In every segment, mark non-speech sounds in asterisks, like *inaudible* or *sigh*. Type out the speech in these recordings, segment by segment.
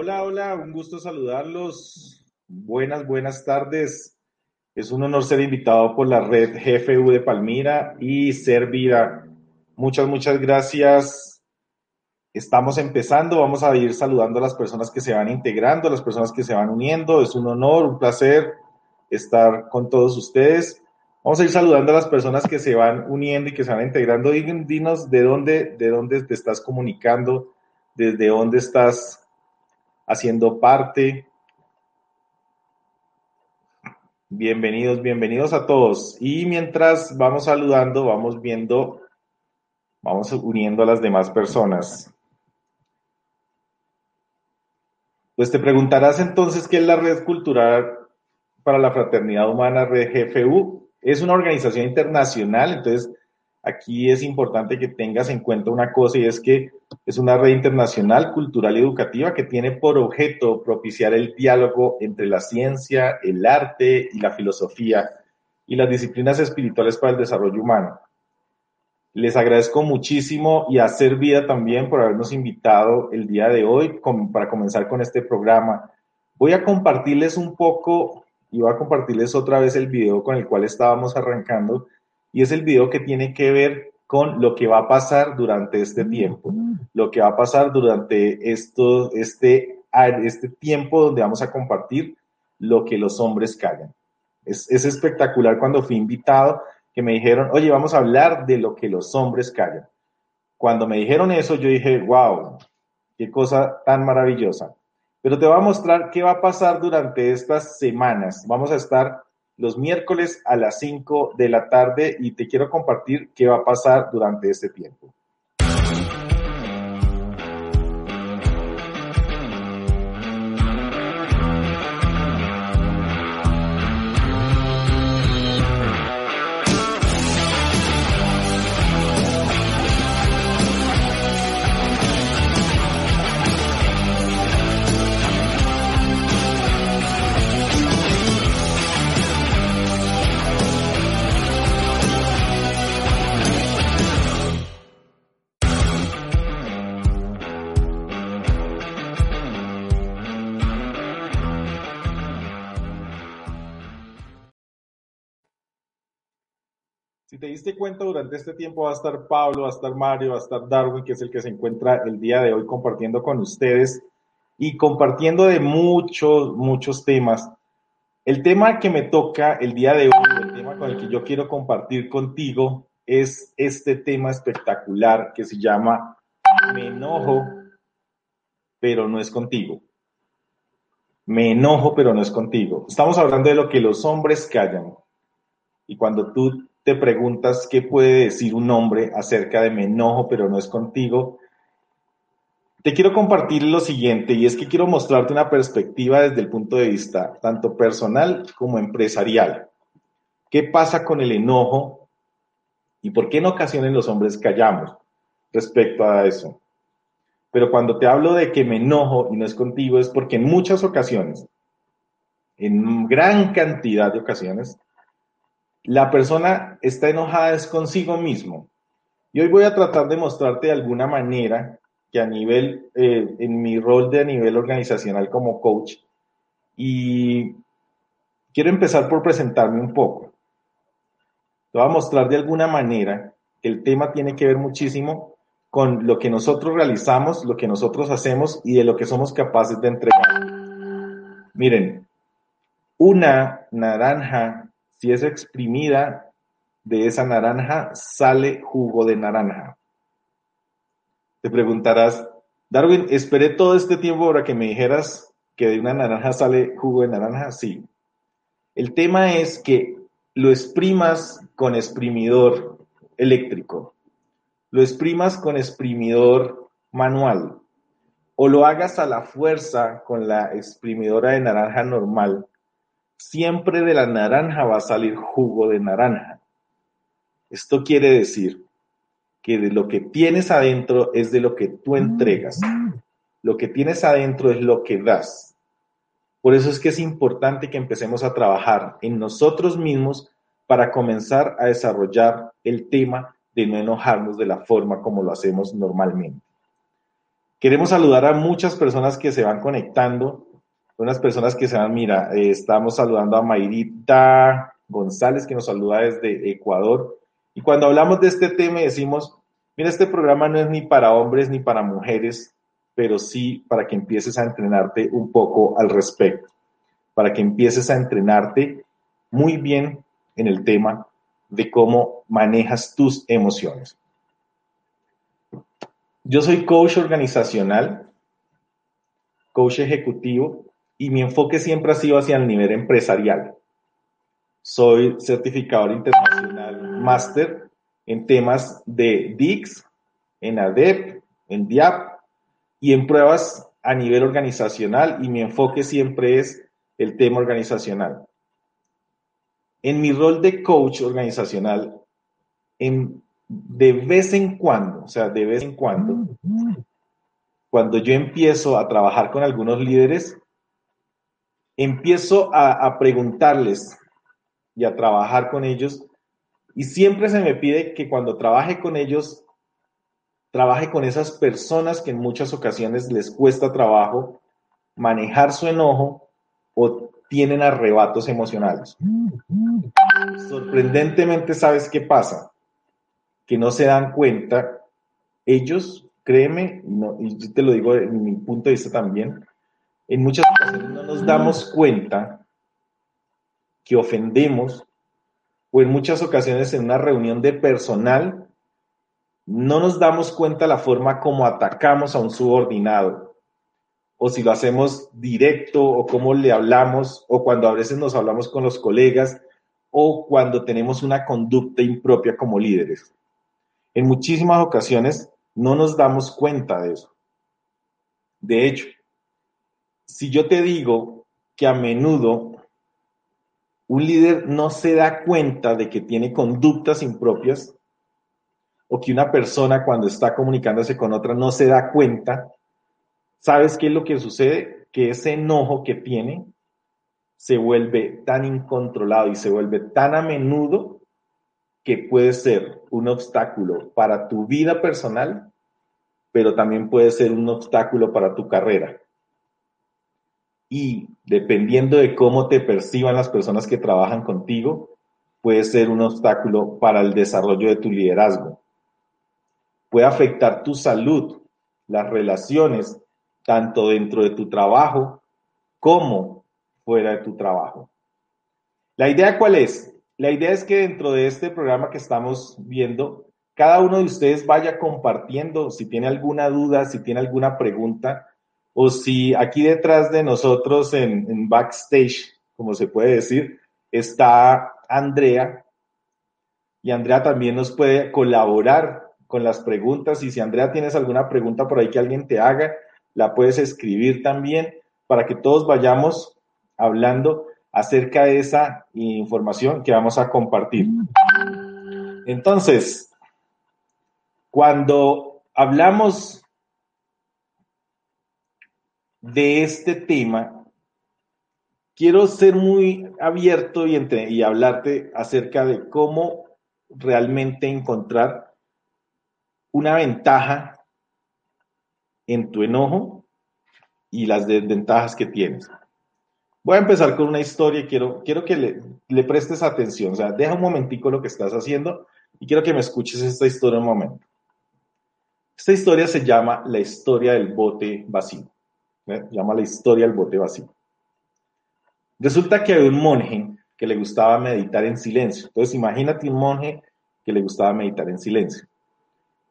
Hola, hola, un gusto saludarlos. Buenas, buenas tardes. Es un honor ser invitado por la red GFU de Palmira y Ser Vida. Muchas, muchas gracias. Estamos empezando, vamos a ir saludando a las personas que se van integrando, a las personas que se van uniendo. Es un honor, un placer estar con todos ustedes. Vamos a ir saludando a las personas que se van uniendo y que se van integrando. Dinos de dónde, de dónde te estás comunicando, desde dónde estás haciendo parte. Bienvenidos, bienvenidos a todos. Y mientras vamos saludando, vamos viendo, vamos uniendo a las demás personas. Pues te preguntarás entonces qué es la Red Cultural para la Fraternidad Humana, Red GFU. Es una organización internacional, entonces aquí es importante que tengas en cuenta una cosa y es que es una red internacional, cultural y educativa que tiene por objeto propiciar el diálogo entre la ciencia, el arte y la filosofía y las disciplinas espirituales para el desarrollo humano. Les agradezco muchísimo y a Ser Vida también por habernos invitado el día de hoy para comenzar con este programa. Voy a compartirles un poco y voy a compartirles otra vez el video con el cual estábamos arrancando y es el video que tiene que ver con lo que va a pasar durante este tiempo, lo que va a pasar durante esto, este, este tiempo donde vamos a compartir lo que los hombres callan. Es, es espectacular cuando fui invitado que me dijeron, oye, vamos a hablar de lo que los hombres callan. Cuando me dijeron eso, yo dije, wow, qué cosa tan maravillosa. Pero te voy a mostrar qué va a pasar durante estas semanas. Vamos a estar los miércoles a las 5 de la tarde y te quiero compartir qué va a pasar durante este tiempo. Te diste cuenta, durante este tiempo va a estar Pablo, va a estar Mario, va a estar Darwin, que es el que se encuentra el día de hoy compartiendo con ustedes y compartiendo de muchos, muchos temas. El tema que me toca el día de hoy, el tema con el que yo quiero compartir contigo, es este tema espectacular que se llama Me enojo, pero no es contigo. Me enojo, pero no es contigo. Estamos hablando de lo que los hombres callan. Y cuando tú te preguntas qué puede decir un hombre acerca de me enojo pero no es contigo, te quiero compartir lo siguiente y es que quiero mostrarte una perspectiva desde el punto de vista tanto personal como empresarial. ¿Qué pasa con el enojo y por qué en ocasiones los hombres callamos respecto a eso? Pero cuando te hablo de que me enojo y no es contigo es porque en muchas ocasiones, en gran cantidad de ocasiones, la persona está enojada es consigo mismo. Y hoy voy a tratar de mostrarte de alguna manera que a nivel, eh, en mi rol de nivel organizacional como coach, y quiero empezar por presentarme un poco. Te voy a mostrar de alguna manera que el tema tiene que ver muchísimo con lo que nosotros realizamos, lo que nosotros hacemos y de lo que somos capaces de entregar. Miren, una naranja si es exprimida de esa naranja, sale jugo de naranja. Te preguntarás, Darwin, esperé todo este tiempo para que me dijeras que de una naranja sale jugo de naranja. Sí. El tema es que lo exprimas con exprimidor eléctrico, lo exprimas con exprimidor manual o lo hagas a la fuerza con la exprimidora de naranja normal siempre de la naranja va a salir jugo de naranja. Esto quiere decir que de lo que tienes adentro es de lo que tú entregas. Lo que tienes adentro es lo que das. Por eso es que es importante que empecemos a trabajar en nosotros mismos para comenzar a desarrollar el tema de no enojarnos de la forma como lo hacemos normalmente. Queremos saludar a muchas personas que se van conectando, unas personas que se van, mira, eh, estamos saludando a Mayrita González, que nos saluda desde Ecuador. Y cuando hablamos de este tema decimos, mira, este programa no es ni para hombres ni para mujeres, pero sí para que empieces a entrenarte un poco al respecto, para que empieces a entrenarte muy bien en el tema de cómo manejas tus emociones. Yo soy coach organizacional, coach ejecutivo, y mi enfoque siempre ha sido hacia el nivel empresarial. Soy certificador internacional máster en temas de DIX, en ADEP, en DIAP y en pruebas a nivel organizacional y mi enfoque siempre es el tema organizacional. En mi rol de coach organizacional, en, de vez en cuando, o sea, de vez en cuando, cuando yo empiezo a trabajar con algunos líderes, empiezo a, preguntarles y a trabajar con ellos. Y siempre se me pide que cuando trabaje con ellos, trabaje con esas personas que en muchas ocasiones les cuesta trabajo manejar su enojo o tienen arrebatos emocionales. Sorprendentemente, ¿sabes qué pasa? Que no se dan cuenta, ellos, créeme, y yo te lo digo en mi punto de vista también, en muchas ocasiones no nos damos cuenta que ofendemos, o en muchas ocasiones en una reunión de personal, no nos damos cuenta la forma como atacamos a un subordinado, o si lo hacemos directo, o cómo le hablamos, o cuando a veces nos hablamos con los colegas, o cuando tenemos una conducta impropia como líderes. En muchísimas ocasiones no nos damos cuenta de eso. De hecho, si yo te digo que a menudo un líder no se da cuenta de que tiene conductas impropias o que una persona cuando está comunicándose con otra no se da cuenta, ¿sabes qué es lo que sucede? Que ese enojo que tiene se vuelve tan incontrolado y se vuelve tan a menudo que puede ser un obstáculo para tu vida personal, pero también puede ser un obstáculo para tu carrera y dependiendo de cómo te perciban las personas que trabajan contigo, puede ser un obstáculo para el desarrollo de tu liderazgo. Puede afectar tu salud, las relaciones, tanto dentro de tu trabajo como fuera de tu trabajo. La idea cuál es? La idea es que dentro de este programa que estamos viendo, cada uno de ustedes vaya compartiendo si tiene alguna duda, si tiene alguna pregunta, o si aquí detrás de nosotros en, backstage, como se puede decir, está Andrea, y Andrea también nos puede colaborar con las preguntas, y si Andrea tienes alguna pregunta por ahí que alguien te haga, la puedes escribir también para que todos vayamos hablando acerca de esa información que vamos a compartir. Entonces, cuando hablamos de este tema, quiero ser muy abierto y, hablarte acerca de cómo realmente encontrar una ventaja en tu enojo y las desventajas que tienes. Voy a empezar con una historia y quiero, quiero que le, le, prestes atención. O sea, deja un momentico lo que estás haciendo y quiero que me escuches esta historia un momento. Esta historia se llama La historia del bote vacío llama la historia del bote vacío. Resulta que había un monje que le gustaba meditar en silencio. Entonces imagínate un monje que le gustaba meditar en silencio.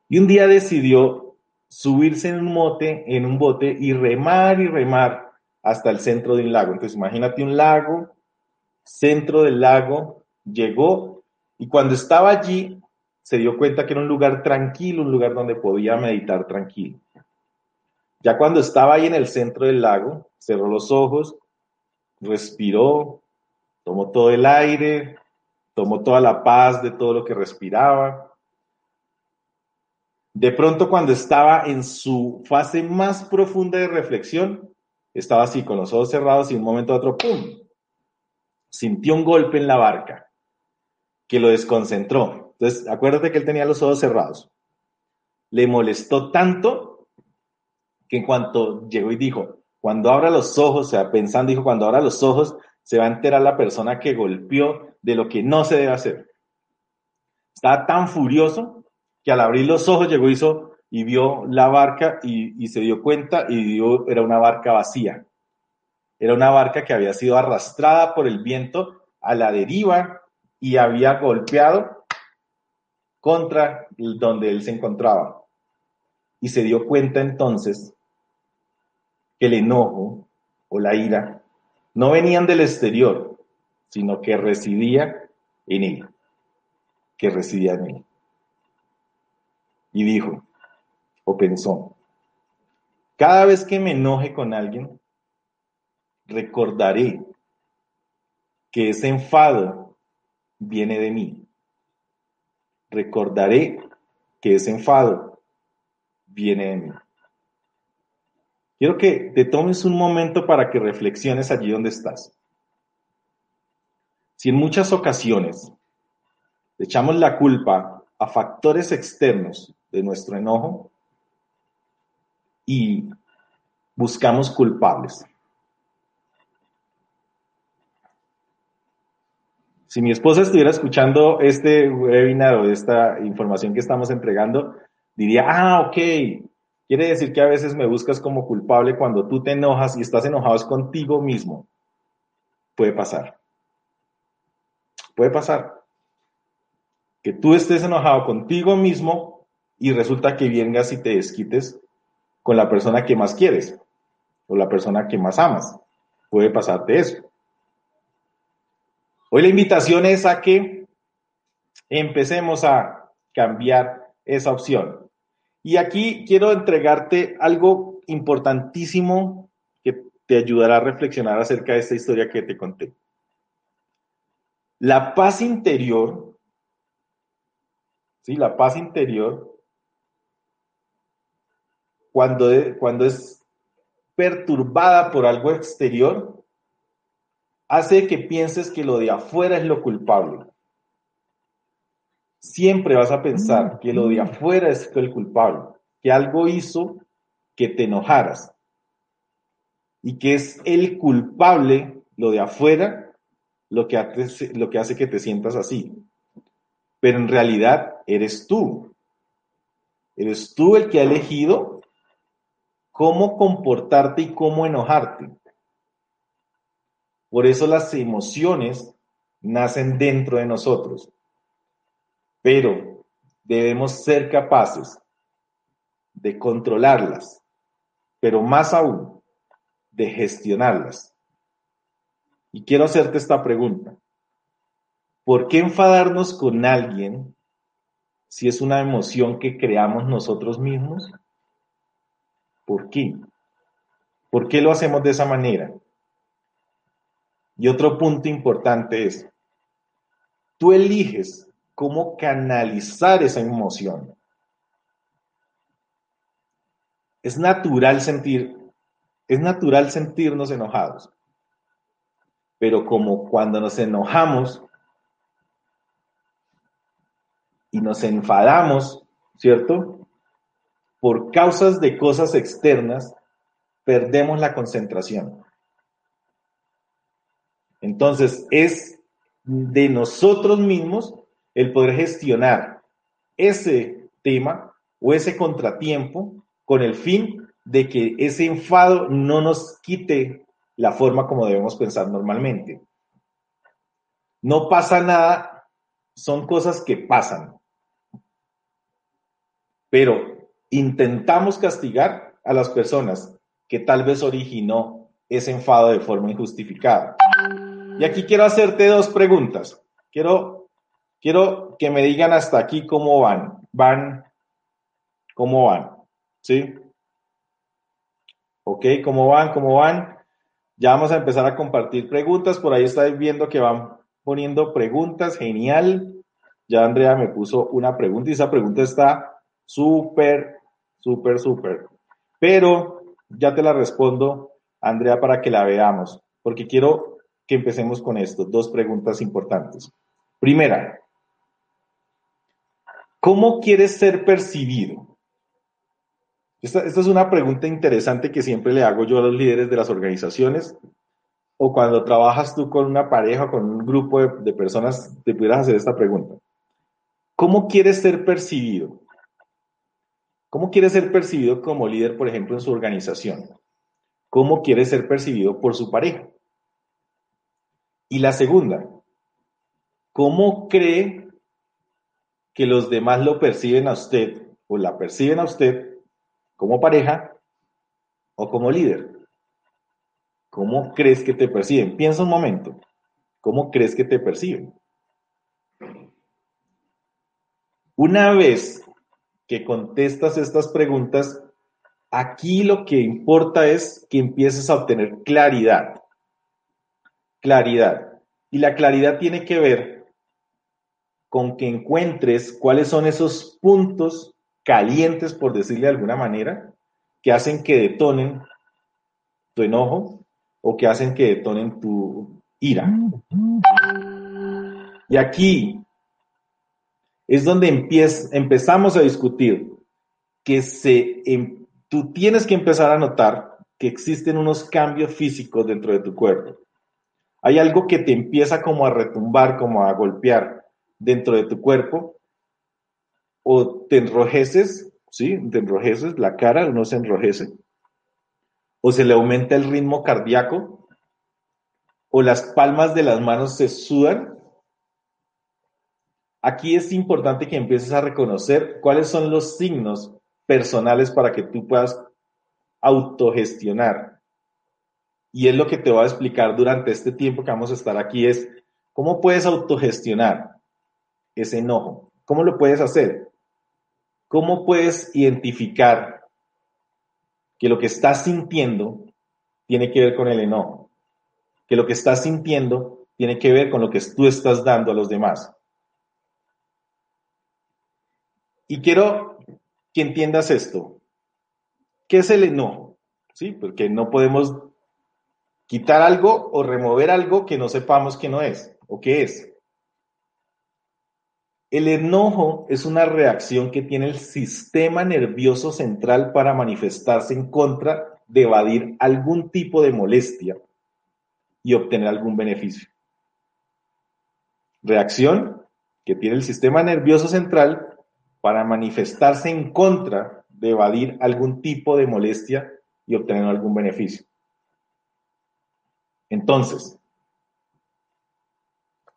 Y un día decidió subirse en un bote, en un bote y remar y remar hasta el centro de un lago. Entonces imagínate un lago, centro del lago, llegó y cuando estaba allí se dio cuenta que era un lugar tranquilo, un lugar donde podía meditar tranquilo. Ya cuando estaba ahí en el centro del lago, cerró los ojos, respiró, tomó todo el aire, tomó toda la paz de todo lo que respiraba. De pronto, cuando estaba en su fase más profunda de reflexión, estaba así con los ojos cerrados y un momento a otro, ¡pum! Sintió un golpe en la barca que lo desconcentró. Entonces, acuérdate que él tenía los ojos cerrados. Le molestó tanto que en cuanto llegó y dijo, cuando abra los ojos, o sea, pensando, dijo, cuando abra los ojos, se va a enterar la persona que golpeó de lo que no se debe hacer. Estaba tan furioso que al abrir los ojos llegó hizo, y vio la barca y, y se dio cuenta y vio, era una barca vacía. Era una barca que había sido arrastrada por el viento a la deriva y había golpeado contra donde él se encontraba. Y se dio cuenta entonces que el enojo o la ira no venían del exterior, sino que residía en él, que residía en él. Y dijo, o pensó, cada vez que me enoje con alguien, recordaré que ese enfado viene de mí. Recordaré que ese enfado viene de mí. Quiero que te tomes un momento para que reflexiones allí donde estás. Si en muchas ocasiones echamos la culpa a factores externos de nuestro enojo y buscamos culpables. Si mi esposa estuviera escuchando este webinar o esta información que estamos entregando, diría, ah, ok, quiere decir que a veces me buscas como culpable cuando tú te enojas y estás enojado contigo mismo. Puede pasar. Puede pasar. Que tú estés enojado contigo mismo y resulta que vengas y te desquites con la persona que más quieres o la persona que más amas. Puede pasarte eso. Hoy la invitación es a que empecemos a cambiar esa opción. Y aquí quiero entregarte algo importantísimo que te ayudará a reflexionar acerca de esta historia que te conté. La paz interior, ¿sí? La paz interior, cuando, cuando es perturbada por algo exterior, hace que pienses que lo de afuera es lo culpable. Siempre vas a pensar mm, que lo de afuera es el culpable, que algo hizo que te enojaras y que es el culpable, lo de afuera, lo que hace, lo que, hace que te sientas así. Pero en realidad eres tú. Eres tú el que ha elegido cómo comportarte y cómo enojarte. Por eso las emociones nacen dentro de nosotros. Pero debemos ser capaces de controlarlas, pero más aún de gestionarlas. Y quiero hacerte esta pregunta. ¿Por qué enfadarnos con alguien si es una emoción que creamos nosotros mismos? ¿Por qué? ¿Por qué lo hacemos de esa manera? Y otro punto importante es, tú eliges cómo canalizar esa emoción. Es natural sentir, es natural sentirnos enojados. Pero como cuando nos enojamos y nos enfadamos, ¿cierto? Por causas de cosas externas, perdemos la concentración. Entonces, es de nosotros mismos el poder gestionar ese tema o ese contratiempo con el fin de que ese enfado no nos quite la forma como debemos pensar normalmente. No pasa nada, son cosas que pasan. Pero intentamos castigar a las personas que tal vez originó ese enfado de forma injustificada. Y aquí quiero hacerte dos preguntas. Quiero, quiero que me digan hasta aquí cómo van. Van, cómo van. ¿Sí? Ok, cómo van, cómo van. Ya vamos a empezar a compartir preguntas. Por ahí estáis viendo que van poniendo preguntas. Genial. Ya Andrea me puso una pregunta y esa pregunta está súper, súper, súper. Pero ya te la respondo, Andrea, para que la veamos, porque quiero que empecemos con esto. Dos preguntas importantes. Primera, ¿cómo quieres ser percibido? Esta, es una pregunta interesante que siempre le hago yo a los líderes de las organizaciones. O cuando trabajas tú con una pareja con un grupo de, de personas, te pudieras hacer esta pregunta. ¿Cómo quieres ser percibido? ¿Cómo quieres ser percibido como líder, por ejemplo, en su organización? ¿Cómo quiere ser percibido por su pareja? Y la segunda, ¿cómo cree que los demás lo perciben a usted o la perciben a usted como pareja o como líder? ¿Cómo crees que te perciben? Piensa un momento. ¿Cómo crees que te perciben? Una vez que contestas estas preguntas, aquí lo que importa es que empieces a obtener claridad. Claridad. Y la claridad tiene que ver con que encuentres cuáles son esos puntos calientes, por decirle de alguna manera, que hacen que detonen tu enojo o que hacen que detonen tu ira. Y aquí es donde empezamos a discutir que se, em, tú tienes que empezar a notar que existen unos cambios físicos dentro de tu cuerpo. Hay algo que te empieza como a retumbar, como a golpear dentro de tu cuerpo, o te enrojeces, ¿sí? Te enrojeces, la cara uno se enrojece, o se le aumenta el ritmo cardíaco, o las palmas de las manos se sudan, Aquí es importante que empieces a reconocer cuáles son los signos personales para que tú puedas autogestionar. Y es lo que te voy a explicar durante este tiempo que vamos a estar aquí, es cómo puedes autogestionar ese enojo. ¿Cómo lo puedes hacer? ¿Cómo puedes identificar que lo que estás sintiendo tiene que ver con el enojo? Que lo que estás sintiendo tiene que ver con lo que tú estás dando a los demás. Y quiero que entiendas esto. ¿Qué es el enojo? ¿Sí? Porque no podemos quitar algo o remover algo que no sepamos que no es o qué es. El enojo es una reacción que tiene el sistema nervioso central para manifestarse en contra de evadir algún tipo de molestia y obtener algún beneficio. Reacción que tiene el sistema nervioso central para manifestarse en contra de evadir algún tipo de molestia y obtener algún beneficio. Entonces,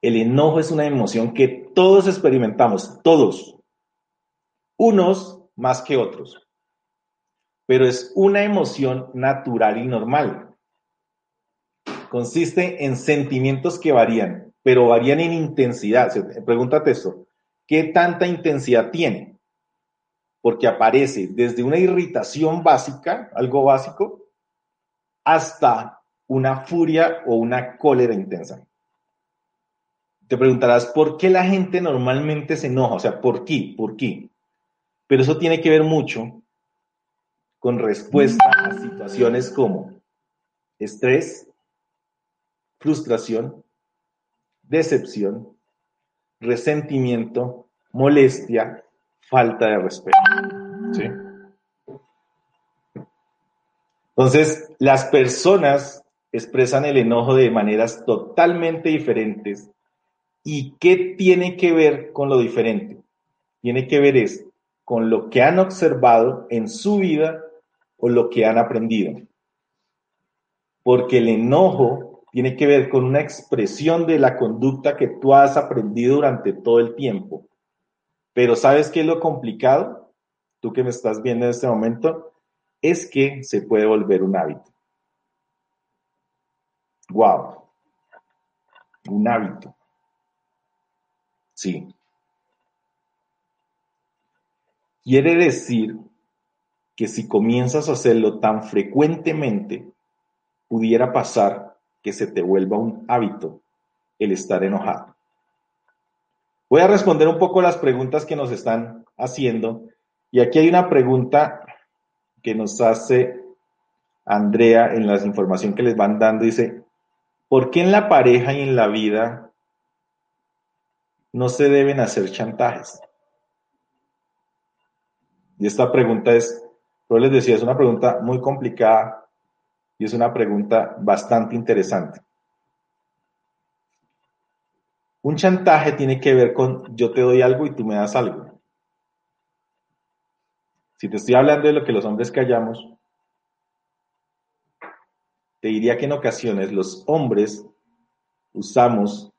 el enojo es una emoción que todos experimentamos, todos, unos más que otros, pero es una emoción natural y normal. Consiste en sentimientos que varían, pero varían en intensidad. Pregúntate esto, ¿Qué tanta intensidad tiene? Porque aparece desde una irritación básica, algo básico, hasta una furia o una cólera intensa. Te preguntarás, ¿por qué la gente normalmente se enoja? O sea, ¿por qué? ¿Por qué? Pero eso tiene que ver mucho con respuesta a situaciones como estrés, frustración, decepción, resentimiento, molestia, falta de respeto. ¿sí? Entonces, las personas expresan el enojo de maneras totalmente diferentes. ¿Y qué tiene que ver con lo diferente? Tiene que ver es con lo que han observado en su vida o lo que han aprendido. Porque el enojo tiene que ver con una expresión de la conducta que tú has aprendido durante todo el tiempo. Pero ¿sabes qué es lo complicado? Tú que me estás viendo en este momento, es que se puede volver un hábito. Wow. Un hábito. Sí. Quiere decir que si comienzas a hacerlo tan frecuentemente, pudiera pasar que se te vuelva un hábito el estar enojado. Voy a responder un poco las preguntas que nos están haciendo. Y aquí hay una pregunta que nos hace Andrea en la información que les van dando. Dice, ¿por qué en la pareja y en la vida no se deben hacer chantajes? Y esta pregunta es Pero les decía, es una pregunta muy complicada y es una pregunta bastante interesante. Un chantaje tiene que ver con yo te doy algo y tú me das algo. Si te estoy hablando de lo que los hombres callamos, te diría que en ocasiones los hombres usamos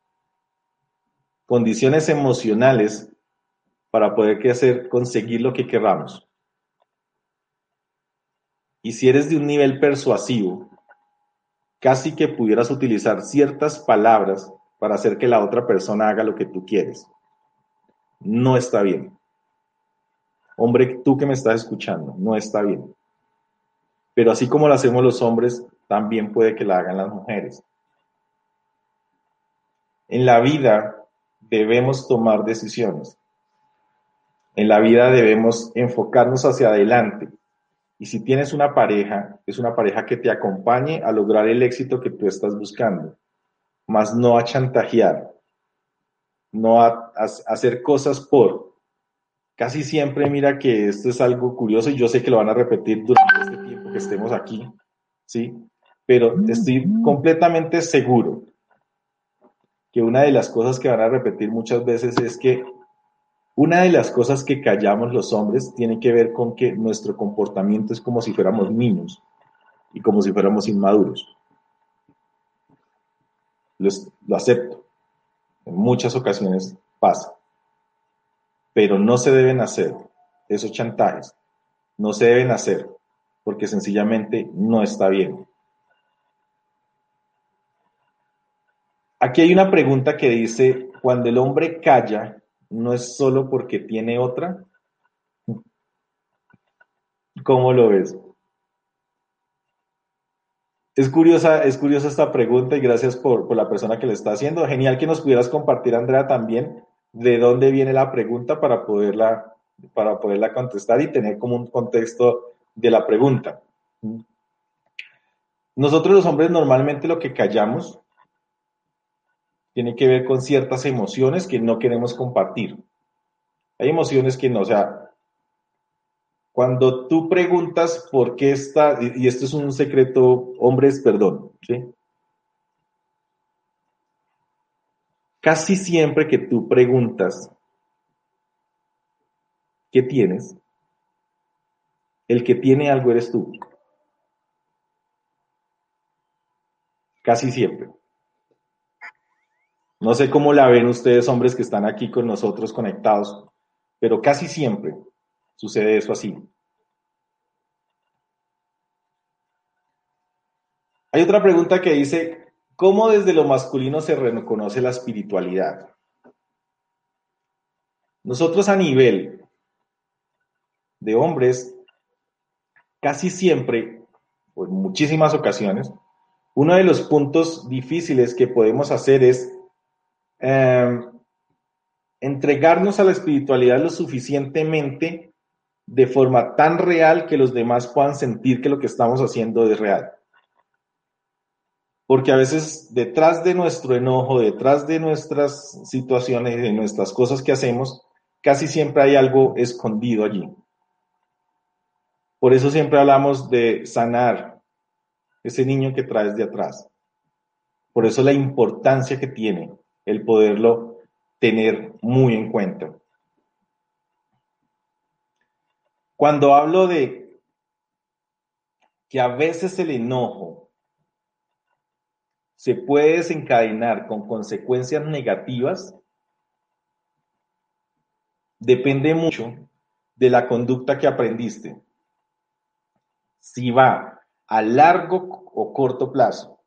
condiciones emocionales para poder hacer, conseguir lo que queramos. Y si eres de un nivel persuasivo, casi que pudieras utilizar ciertas palabras para hacer que la otra persona haga lo que tú quieres. No está bien. Hombre, tú que me estás escuchando, no está bien. Pero así como lo hacemos los hombres, también puede que la hagan las mujeres. En la vida debemos tomar decisiones. En la vida debemos enfocarnos hacia adelante. Y si tienes una pareja, es una pareja que te acompañe a lograr el éxito que tú estás buscando, más no a chantajear, no a, hacer cosas por, Casi siempre, mira que esto es algo curioso y yo sé que lo van a repetir durante este tiempo que estemos aquí, ¿sí? Pero estoy completamente seguro que una de las cosas que van a repetir muchas veces es que una de las cosas que callamos los hombres tiene que ver con que nuestro comportamiento es como si fuéramos niños y como si fuéramos inmaduros. lo acepto. En muchas ocasiones pasa pero no se deben hacer esos chantajes, no se deben hacer porque sencillamente no está bien. Aquí hay una pregunta que dice, cuando el hombre calla, ¿no es solo porque tiene otra? ¿Cómo lo ves? Es curiosa, es curiosa esta pregunta y gracias por, por la persona que le está haciendo. Genial que nos pudieras compartir, Andrea, también de dónde viene la pregunta para poderla, para poderla contestar y tener como un contexto de la pregunta. Nosotros los hombres normalmente lo que callamos tiene que ver con ciertas emociones que no queremos compartir. Hay emociones que no, o sea, cuando tú preguntas por qué está, y esto es un secreto, hombres, perdón, ¿sí? Casi siempre que tú preguntas, ¿qué tienes? El que tiene algo eres tú. Casi siempre. No sé cómo la ven ustedes, hombres que están aquí con nosotros conectados, pero casi siempre sucede eso así. Hay otra pregunta que dice, ¿Cómo desde lo masculino se reconoce la espiritualidad? Nosotros a nivel de hombres, casi siempre, o en muchísimas ocasiones, uno de los puntos difíciles que podemos hacer es em, entregarnos a la espiritualidad lo suficientemente de forma tan real que los demás puedan sentir que lo que estamos haciendo es real porque a veces detrás de nuestro enojo, detrás de nuestras situaciones, de nuestras cosas que hacemos, casi siempre hay algo escondido allí. Por eso siempre hablamos de sanar ese niño que traes de atrás. Por eso la importancia que tiene el poderlo tener muy en cuenta. Cuando hablo de que a veces el enojo se puede desencadenar con consecuencias negativas depende mucho de la conducta que aprendiste. Si va a largo o corto plazo.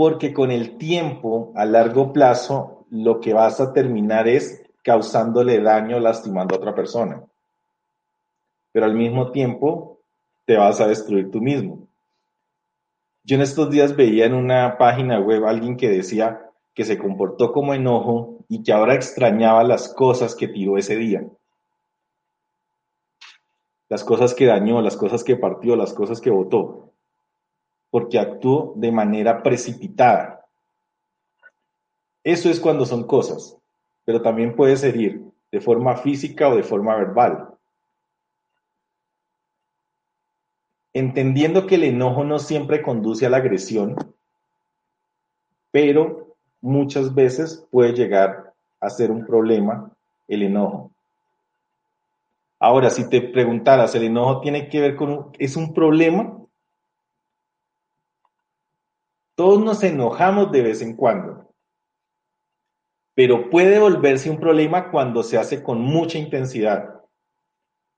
Porque con el tiempo, a largo plazo, lo que vas a terminar es causándole daño, lastimando a otra persona. Pero al mismo tiempo, te vas a destruir tú mismo. Yo en estos días veía en una página web alguien que decía que se comportó como enojo y que ahora extrañaba las cosas que tiró ese día. Las cosas que dañó, las cosas que partió, las cosas que votó. Porque actuó de manera precipitada. Eso es cuando son cosas, pero también puedes herir de forma física o de forma verbal. Entendiendo que el enojo no siempre conduce a la agresión, pero muchas veces puede llegar a ser un problema el enojo. Ahora, si te preguntaras, ¿el enojo tiene que ver con, es un problema? Todos nos enojamos de vez en cuando, pero puede volverse un problema cuando se hace con mucha intensidad,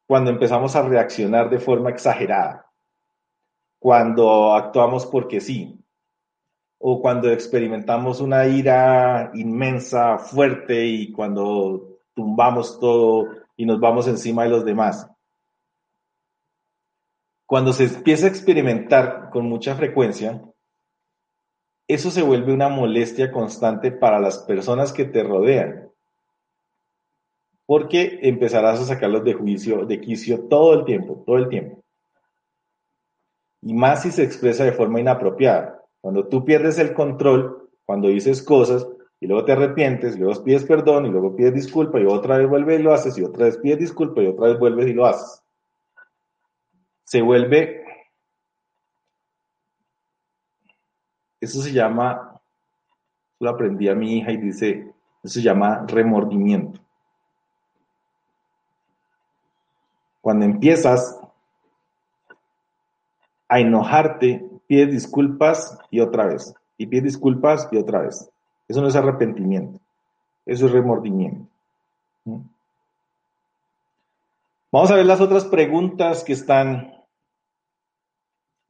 cuando empezamos a reaccionar de forma exagerada, cuando actuamos porque sí, o cuando experimentamos una ira inmensa, fuerte y cuando tumbamos todo y nos vamos encima de los demás. Cuando se empieza a experimentar con mucha frecuencia, eso se vuelve una molestia constante para las personas que te rodean. Porque empezarás a sacarlos de juicio, de quicio todo el tiempo, todo el tiempo. Y más si se expresa de forma inapropiada. Cuando tú pierdes el control, cuando dices cosas y luego te arrepientes, luego pides perdón y luego pides disculpa y otra vez vuelves y lo haces y otra vez pides disculpa y otra vez vuelves y lo haces. Se vuelve Eso se llama, lo aprendí a mi hija y dice, eso se llama remordimiento. Cuando empiezas a enojarte, pides disculpas y otra vez, y pides disculpas y otra vez. Eso no es arrepentimiento, eso es remordimiento. ¿Mm? Vamos a ver las otras preguntas que están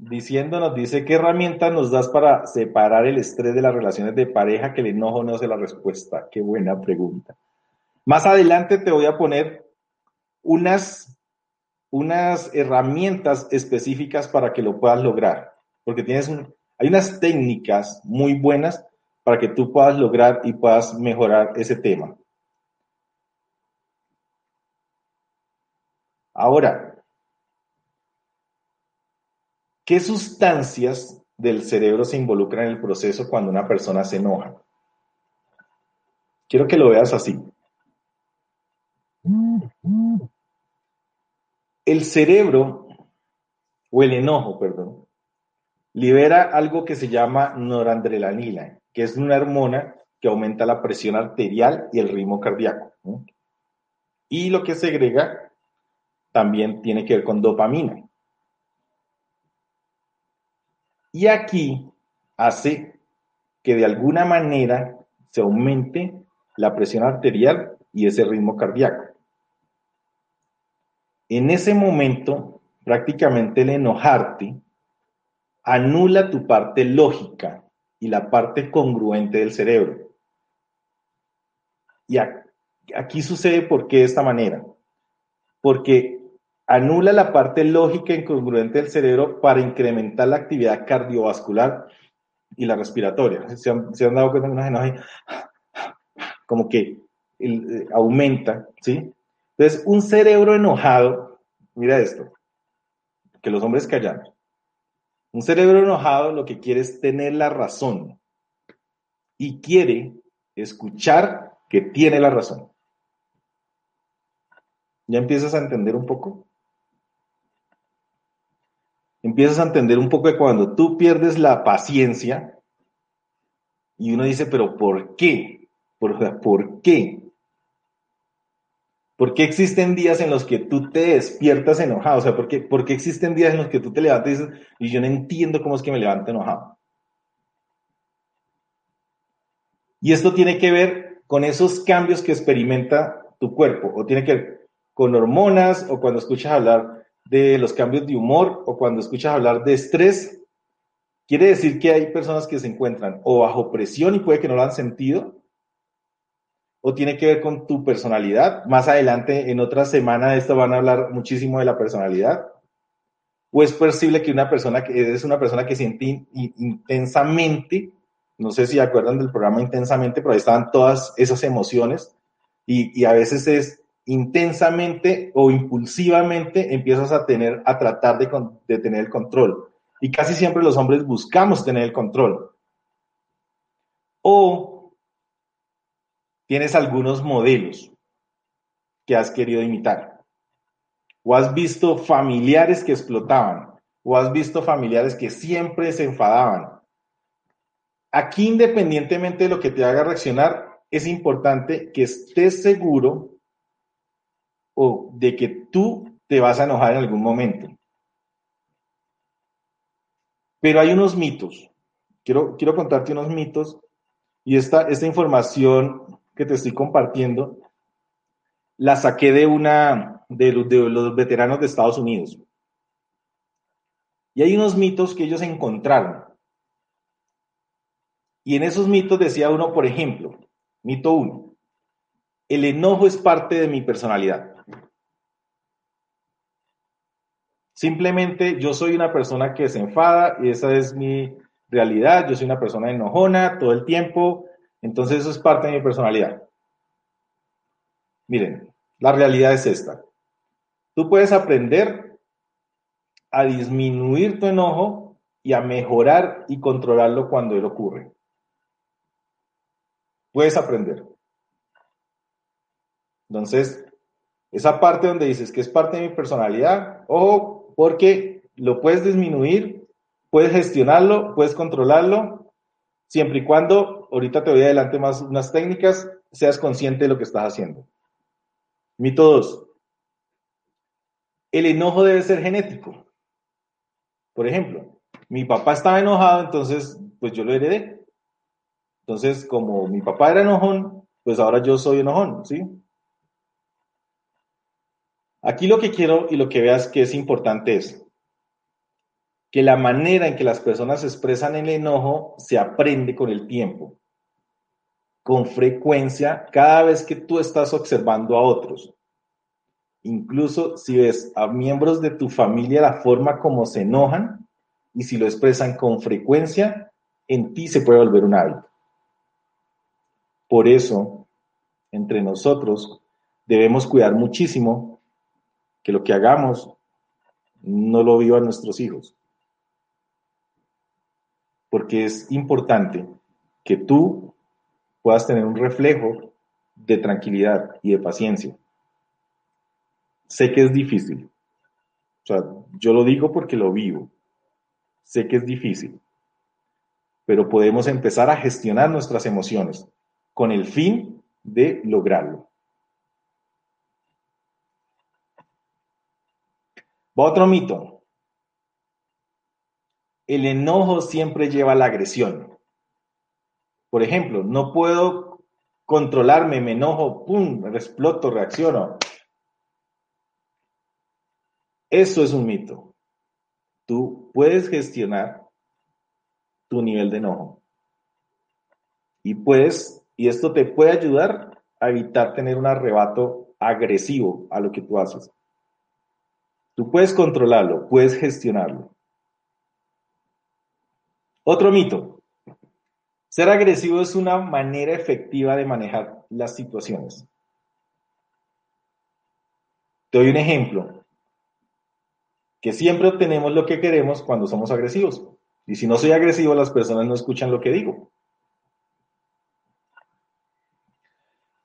diciéndonos, dice, ¿qué herramienta nos das para separar el estrés de las relaciones de pareja que el enojo no sea la respuesta? Qué buena pregunta. Más adelante te voy a poner unas, unas herramientas específicas para que lo puedas lograr, porque tienes hay unas técnicas muy buenas para que tú puedas lograr y puedas mejorar ese tema. Ahora, ¿Qué sustancias del cerebro se involucran en el proceso cuando una persona se enoja? Quiero que lo veas así. El cerebro, o el enojo, perdón, libera algo que se llama noradrenalina, que es una hormona que aumenta la presión arterial y el ritmo cardíaco. Y lo que segrega también tiene que ver con dopamina. Y aquí hace que de alguna manera se aumente la presión arterial y ese ritmo cardíaco. En ese momento, prácticamente el enojarte anula tu parte lógica y la parte congruente del cerebro. Y aquí sucede por qué de esta manera. Porque anula la parte lógica incongruente del cerebro para incrementar la actividad cardiovascular y la respiratoria. Se han, dado cuenta que una como que eh, aumenta, ¿sí? Entonces, un cerebro enojado, mira esto, que los hombres callan. Un cerebro enojado lo que quiere es tener la razón y quiere escuchar que tiene la razón. ¿Ya empiezas a entender un poco? Empiezas a entender un poco de cuando tú pierdes la paciencia y uno dice, pero ¿por qué? ¿Por, ¿por qué? ¿Por qué existen días en los que tú te despiertas enojado? O sea, ¿por qué, ¿por qué existen días en los que tú te levantas y dices, y yo no entiendo cómo es que me levanto enojado? Y esto tiene que ver con esos cambios que experimenta tu cuerpo, o tiene que ver con hormonas, o cuando escuchas hablar de los cambios de humor o cuando escuchas hablar de estrés, quiere decir que hay personas que se encuentran o bajo presión y puede que no lo han sentido, o tiene que ver con tu personalidad. Más adelante, en otra semana esto van a hablar muchísimo de la personalidad. O es posible que una persona que es una persona que siente intensamente, no sé si acuerdan del programa intensamente, pero ahí estaban todas esas emociones y, y a veces es intensamente o impulsivamente empiezas a tener, a tratar de, tener el control. Y casi siempre los hombres buscamos tener el control. O tienes algunos modelos. que has querido imitar. O has visto familiares que explotaban. O has visto familiares que siempre se enfadaban. Aquí, independientemente de lo que te haga reaccionar, es importante que estés seguro o de que tú te vas a enojar en algún momento. Pero hay unos mitos. Quiero, quiero contarte unos mitos y esta, esta información que te estoy compartiendo la saqué de una de, los veteranos de Estados Unidos. Y hay unos mitos que ellos encontraron. Y en esos mitos decía uno, por ejemplo, mito uno, el enojo es parte de mi personalidad. Simplemente yo soy una persona que se enfada y esa es mi realidad. Yo soy una persona enojona todo el tiempo. Entonces eso es parte de mi personalidad. Miren, la realidad es esta. Tú puedes aprender a disminuir tu enojo y a mejorar y controlarlo cuando él ocurre. Puedes aprender. Entonces, esa parte donde dices que es parte de mi personalidad, ojo, porque lo puedes disminuir, puedes gestionarlo, puedes controlarlo, siempre y cuando, ahorita te voy adelante más unas técnicas, seas consciente de lo que estás haciendo. Mito 2. El enojo debe ser genético. Por ejemplo, mi papá estaba enojado, entonces, pues yo lo heredé. Entonces, como mi papá era enojón, pues ahora yo soy enojón, ¿sí? Aquí lo que quiero y lo que veas que es importante es que la manera en que las personas expresan el enojo se aprende con el tiempo con frecuencia cada vez que tú estás observando a otros. Incluso si ves a miembros de tu familia la forma como se enojan y si lo expresan con frecuencia, en ti se puede volver un hábito. Por eso, entre nosotros, debemos cuidar muchísimo que lo que hagamos no lo vivan nuestros hijos. Porque es importante que tú puedas tener un reflejo de tranquilidad y de paciencia. Sé que es difícil. O sea, yo lo digo porque lo vivo. Sé que es difícil. Pero podemos empezar a gestionar nuestras emociones con el fin de lograrlo. Otro mito. El enojo siempre lleva a la agresión. Por ejemplo, no puedo controlarme, me enojo, pum, exploto, reacciono. Eso es un mito. Tú puedes gestionar tu nivel de enojo. Y puedes, y esto te puede ayudar a evitar tener un arrebato agresivo a lo que tú haces. Tú puedes controlarlo, puedes gestionarlo. Otro mito. Ser agresivo es una manera efectiva de manejar las situaciones. Te doy un ejemplo. Que siempre obtenemos lo que queremos cuando somos agresivos. Y si no soy agresivo, las personas no escuchan lo que digo.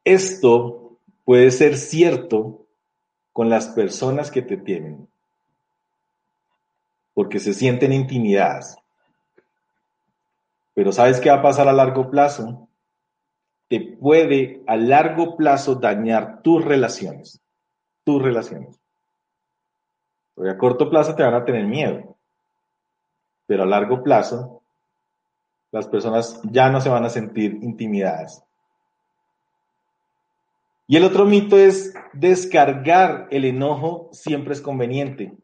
Esto puede ser cierto con las personas que te tienen, porque se sienten intimidadas. Pero ¿sabes qué va a pasar a largo plazo? Te puede a largo plazo dañar tus relaciones. Tus relaciones. Porque a corto plazo te van a tener miedo. Pero a largo plazo, las personas ya no se van a sentir intimidadas. Y el otro mito es descargar el enojo siempre es conveniente.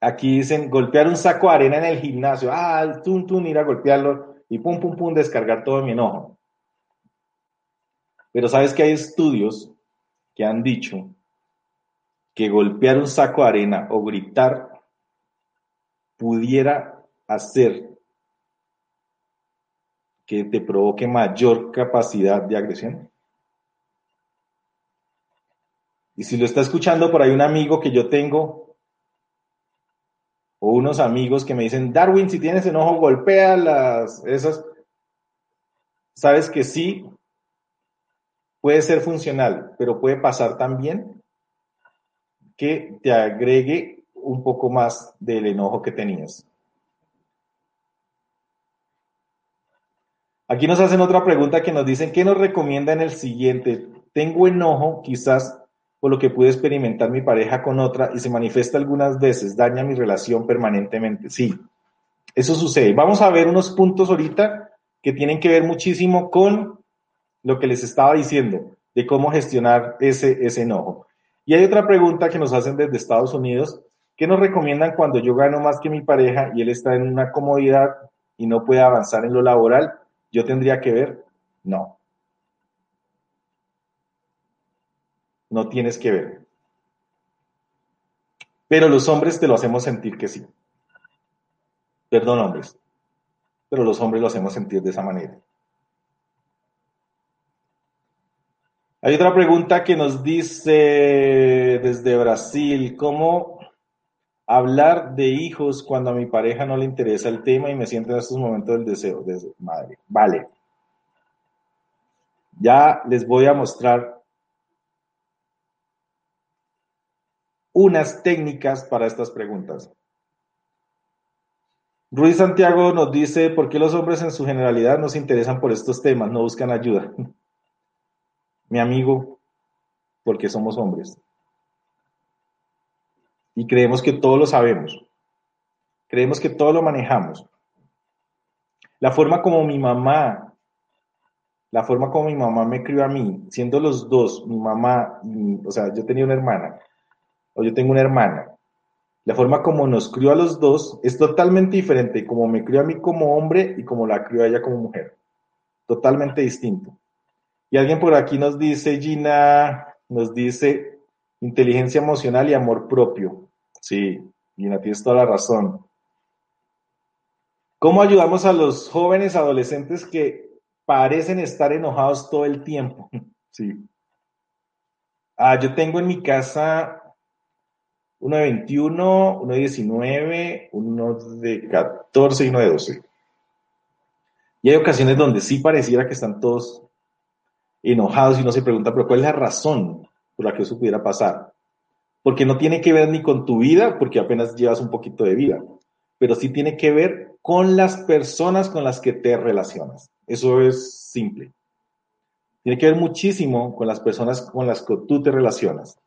Aquí dicen golpear un saco de arena en el gimnasio. Ah, tum, tum, ir a golpearlo y pum, pum, pum, descargar todo mi enojo. Pero sabes que hay estudios que han dicho que golpear un saco de arena o gritar pudiera hacer que te provoque mayor capacidad de agresión. Y si lo está escuchando por ahí un amigo que yo tengo o unos amigos que me dicen, Darwin, si tienes enojo, golpea las, esas. Sabes que sí, puede ser funcional, pero puede pasar también que te agregue un poco más del enojo que tenías. Aquí nos hacen otra pregunta que nos dicen, ¿qué nos recomienda en el siguiente? Tengo enojo, quizás por lo que pude experimentar mi pareja con otra y se manifiesta algunas veces, daña mi relación permanentemente. Sí, eso sucede. Vamos a ver unos puntos ahorita que tienen que ver muchísimo con lo que les estaba diciendo, de cómo gestionar ese, ese enojo. Y hay otra pregunta que nos hacen desde Estados Unidos. ¿Qué nos recomiendan cuando yo gano más que mi pareja y él está en una comodidad y no puede avanzar en lo laboral? ¿Yo tendría que ver? No. No tienes que ver. Pero los hombres te lo hacemos sentir que sí. Perdón, hombres. Pero los hombres lo hacemos sentir de esa manera. Hay otra pregunta que nos dice desde Brasil, ¿cómo hablar de hijos cuando a mi pareja no le interesa el tema y me siento en estos momentos del deseo de madre? Vale. Ya les voy a mostrar unas técnicas para estas preguntas. Ruiz Santiago nos dice, ¿por qué los hombres en su generalidad no se interesan por estos temas, no buscan ayuda? *laughs* mi amigo, porque somos hombres. Y creemos que todo lo sabemos. Creemos que todo lo manejamos. La forma como mi mamá, la forma como mi mamá me crió a mí, siendo los dos, mi mamá, o sea, yo tenía una hermana, o yo tengo una hermana, la forma como nos crió a los dos es totalmente diferente, como me crió a mí como hombre y como la crió a ella como mujer. Totalmente distinto. Y alguien por aquí nos dice, Gina, nos dice inteligencia emocional y amor propio. Sí, Gina, tienes toda la razón. ¿Cómo ayudamos a los jóvenes adolescentes que parecen estar enojados todo el tiempo? *laughs* Sí. Ah, yo tengo en mi casa uno de 21, uno de 19, uno de 14 y uno de 12. Y hay ocasiones donde sí pareciera que están todos enojados y uno se pregunta, pero ¿cuál es la razón por la que eso pudiera pasar? Porque no tiene que ver ni con tu vida, porque apenas llevas un poquito de vida, pero sí tiene que ver con las personas con las que te relacionas. Eso es simple. Tiene que ver muchísimo con las personas con las que tú te relacionas.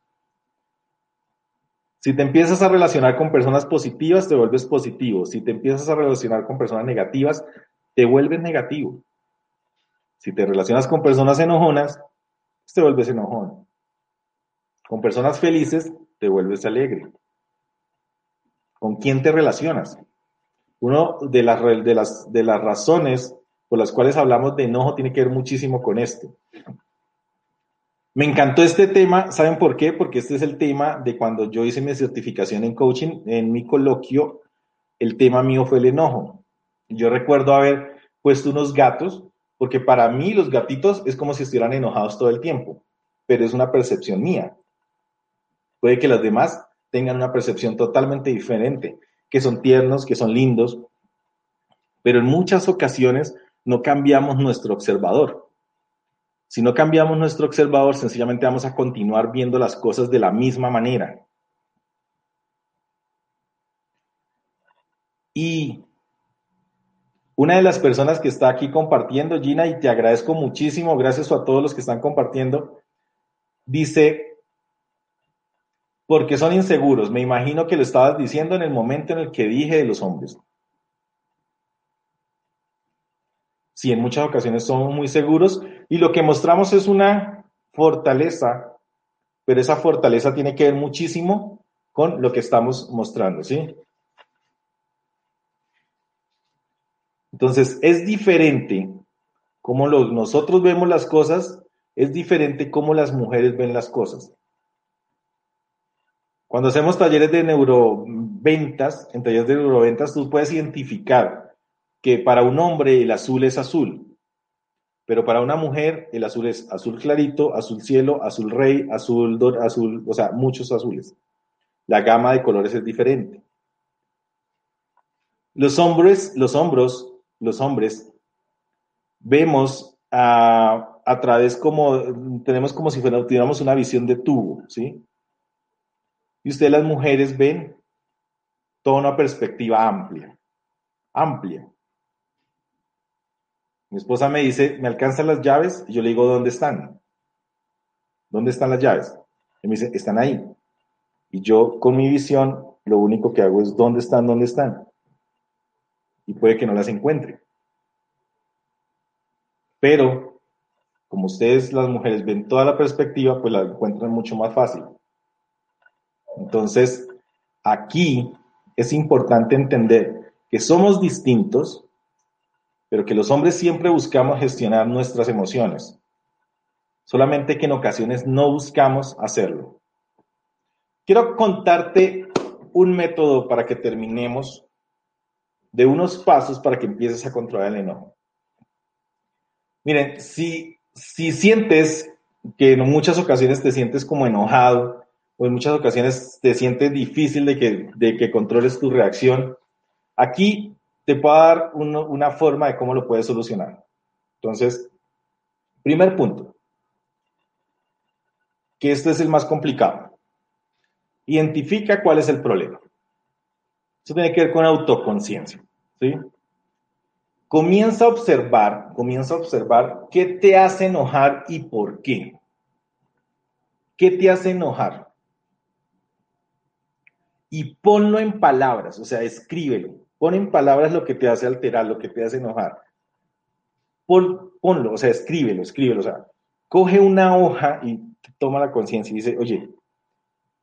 Si te empiezas a relacionar con personas positivas, te vuelves positivo. Si te empiezas a relacionar con personas negativas, te vuelves negativo. Si te relacionas con personas enojonas, te vuelves enojón. Con personas felices, te vuelves alegre. ¿Con quién te relacionas? Una de las, de, las, de las razones por las cuales hablamos de enojo tiene que ver muchísimo con esto. Me encantó este tema, ¿saben por qué? Porque este es el tema de cuando yo hice mi certificación en coaching, en mi coloquio, el tema mío fue el enojo. Yo recuerdo haber puesto unos gatos porque para mí los gatitos es como si estuvieran enojados todo el tiempo, pero es una percepción mía. Puede que los demás tengan una percepción totalmente diferente, que son tiernos, que son lindos, pero en muchas ocasiones no cambiamos nuestro observador. Si no cambiamos nuestro observador, sencillamente vamos a continuar viendo las cosas de la misma manera. Y una de las personas que está aquí compartiendo, Gina, y te agradezco muchísimo, gracias a todos los que están compartiendo, dice, porque son inseguros. Me imagino que lo estabas diciendo en el momento en el que dije de los hombres. Sí, en muchas ocasiones somos muy seguros y lo que mostramos es una fortaleza, pero esa fortaleza tiene que ver muchísimo con lo que estamos mostrando, ¿sí? Entonces, es diferente cómo nosotros vemos las cosas, es diferente cómo las mujeres ven las cosas. Cuando hacemos talleres de neuroventas, en talleres de neuroventas, tú puedes identificar que para un hombre el azul es azul, pero para una mujer el azul es azul clarito, azul cielo, azul rey, azul, azul, o sea, muchos azules. La gama de colores es diferente. Los hombres, los hombros los hombres, vemos a a través como, tenemos como si fuera, tuviéramos una visión de tubo, ¿sí? Y ustedes las mujeres ven toda una perspectiva amplia, amplia. Mi esposa me dice, ¿me alcanzan las llaves? Y yo le digo, ¿dónde están? ¿Dónde están las llaves? Y me dice, están ahí. Y yo con mi visión, lo único que hago es, ¿dónde están? ¿Dónde están? Y puede que no las encuentre. Pero, como ustedes las mujeres ven toda la perspectiva, pues la encuentran mucho más fácil. Entonces, aquí es importante entender que somos distintos, pero que los hombres siempre buscamos gestionar nuestras emociones. Solamente que en ocasiones no buscamos hacerlo. Quiero contarte un método para que terminemos de unos pasos para que empieces a controlar el enojo. Miren, si, si sientes que en muchas ocasiones te sientes como enojado o en muchas ocasiones te sientes difícil de que, de que controles tu reacción, aquí te puedo dar una forma de cómo lo puedes solucionar. Entonces, primer punto, que este es el más complicado. Identifica cuál es el problema. Eso tiene que ver con autoconciencia. ¿sí? Comienza a observar, comienza a observar qué te hace enojar y por qué. ¿Qué te hace enojar? Y ponlo en palabras, o sea, escríbelo. Pon en palabras lo que te hace alterar, lo que te hace enojar. ponlo, o sea, escríbelo, escríbelo. O sea, coge una hoja y toma la conciencia y dice, oye,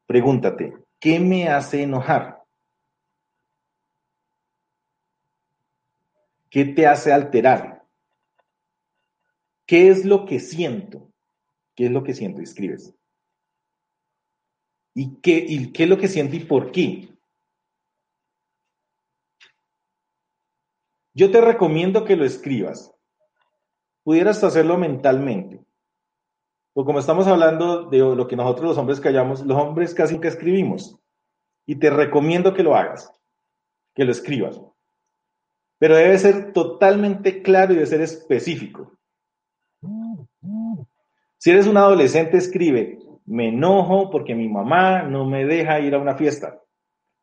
pregúntate, ¿qué me hace enojar? ¿Qué te hace alterar? ¿Qué es lo que siento? ¿Qué es lo que siento? Escribes. ¿Y qué, y qué es lo que siento y por qué? Yo te recomiendo que lo escribas. Pudieras hacerlo mentalmente. O como estamos hablando de lo que nosotros los hombres callamos, los hombres casi que escribimos. Y te recomiendo que lo hagas, que lo escribas. Pero debe ser totalmente claro y debe ser específico. Si eres un adolescente, escribe, me enojo porque mi mamá no me deja ir a una fiesta.